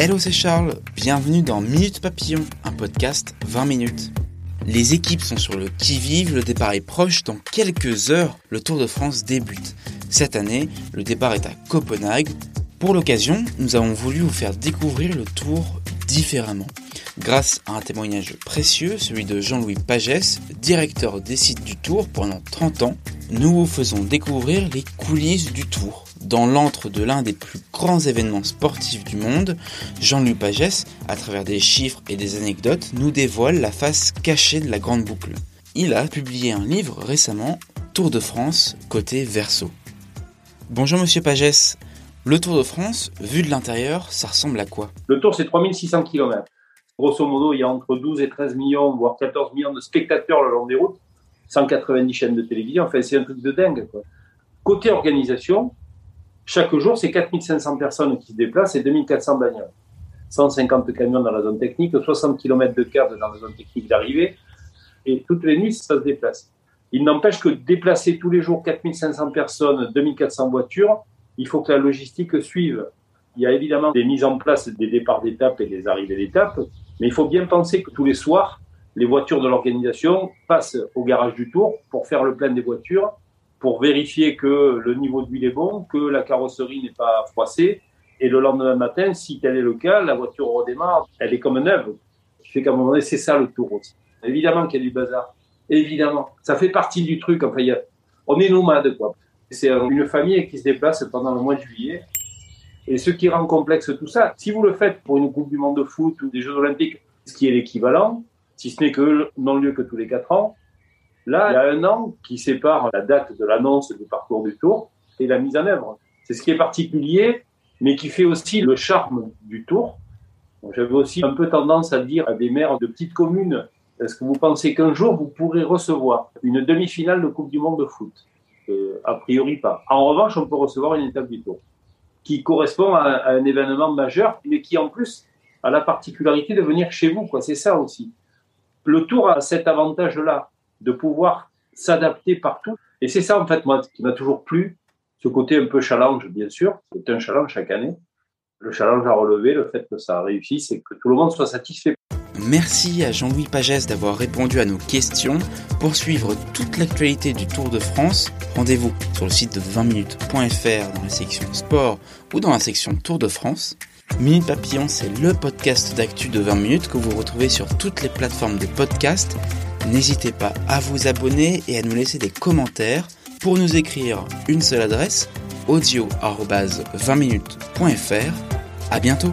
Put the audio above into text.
Hello, c'est Charles. Bienvenue dans Minute Papillon, un podcast 20 minutes. Les équipes sont sur le qui-vive, le départ est proche, dans quelques heures, le Tour de France débute. Cette année, le départ est à Copenhague. Pour l'occasion, nous avons voulu vous faire découvrir le Tour différemment. Grâce à un témoignage précieux, celui de Jean-Louis Pagès, directeur des sites du Tour pendant 30 ans, nous vous faisons découvrir les coulisses du Tour. Dans l'antre de l'un des plus grands événements sportifs du monde, Jean-Louis Pagès, à travers des chiffres et des anecdotes, nous dévoile la face cachée de la grande boucle. Il a publié un livre récemment, Tour de France, côté verso. Bonjour Monsieur Pagès. Le Tour de France, vu de l'intérieur, ça ressemble à quoi? Le Tour, c'est 3600 km. Grosso modo, il y a entre 12 et 13 millions, voire 14 millions de spectateurs le long des routes, 190 chaînes de télévision. Enfin, c'est un truc de dingue. Côté organisation, chaque jour, c'est 4500 personnes qui se déplacent et 2400 bagnoles. 150 camions dans la zone technique, 60 km de carte dans la zone technique d'arrivée. Et toutes les nuits, ça se déplace. Il n'empêche que déplacer tous les jours 4500 personnes, 2400 voitures, il faut que la logistique suive. Il y a évidemment des mises en place des départs d'étapes et des arrivées d'étapes, mais il faut bien penser que tous les soirs, les voitures de l'organisation passent au garage du Tour pour faire le plein des voitures pour vérifier que le niveau d'huile est bon, que la carrosserie n'est pas froissée. Et le lendemain matin, si tel est le cas, la voiture redémarre, elle est comme neuve. Ce qu'à un moment donné, c'est ça le tour aussi. Évidemment qu'il y a du bazar. Évidemment. Ça fait partie du truc. Enfin, on est nomade, quoi. C'est une famille qui se déplace pendant le mois de juillet. Et ce qui rend complexe tout ça, si vous le faites pour une Coupe du Monde de foot ou des Jeux Olympiques, ce qui est l'équivalent, si ce n'est que non-lieu que tous les quatre ans, Là, il y a un an qui sépare la date de l'annonce du parcours du Tour et la mise en œuvre. C'est ce qui est particulier, mais qui fait aussi le charme du Tour. J'avais aussi un peu tendance à dire à des maires de petites communes, est-ce que vous pensez qu'un jour vous pourrez recevoir une demi-finale de Coupe du Monde de foot? Euh, A priori pas. En revanche, on peut recevoir une étape du Tour qui correspond à, un événement majeur, mais qui en plus a la particularité de venir chez vous. Quoi. C'est ça aussi. Le Tour a cet avantage-là de pouvoir s'adapter partout. Et c'est ça, en fait, moi, qui m'a toujours plu, ce côté un peu challenge, bien sûr. C'est un challenge chaque année. Le challenge à relever, le fait que ça réussisse c'est que tout le monde soit satisfait. Merci à Jean-Louis Pagès d'avoir répondu à nos questions. Pour suivre toute l'actualité du Tour de France, rendez-vous sur le site de 20minutes.fr dans la section sport ou dans la section Tour de France. Minute Papillon, c'est le podcast d'actu de 20 minutes que vous retrouvez sur toutes les plateformes de podcast N'hésitez pas à vous abonner et à nous laisser des commentaires. Pour nous écrire, une seule adresse audio-20minutes.fr. À bientôt!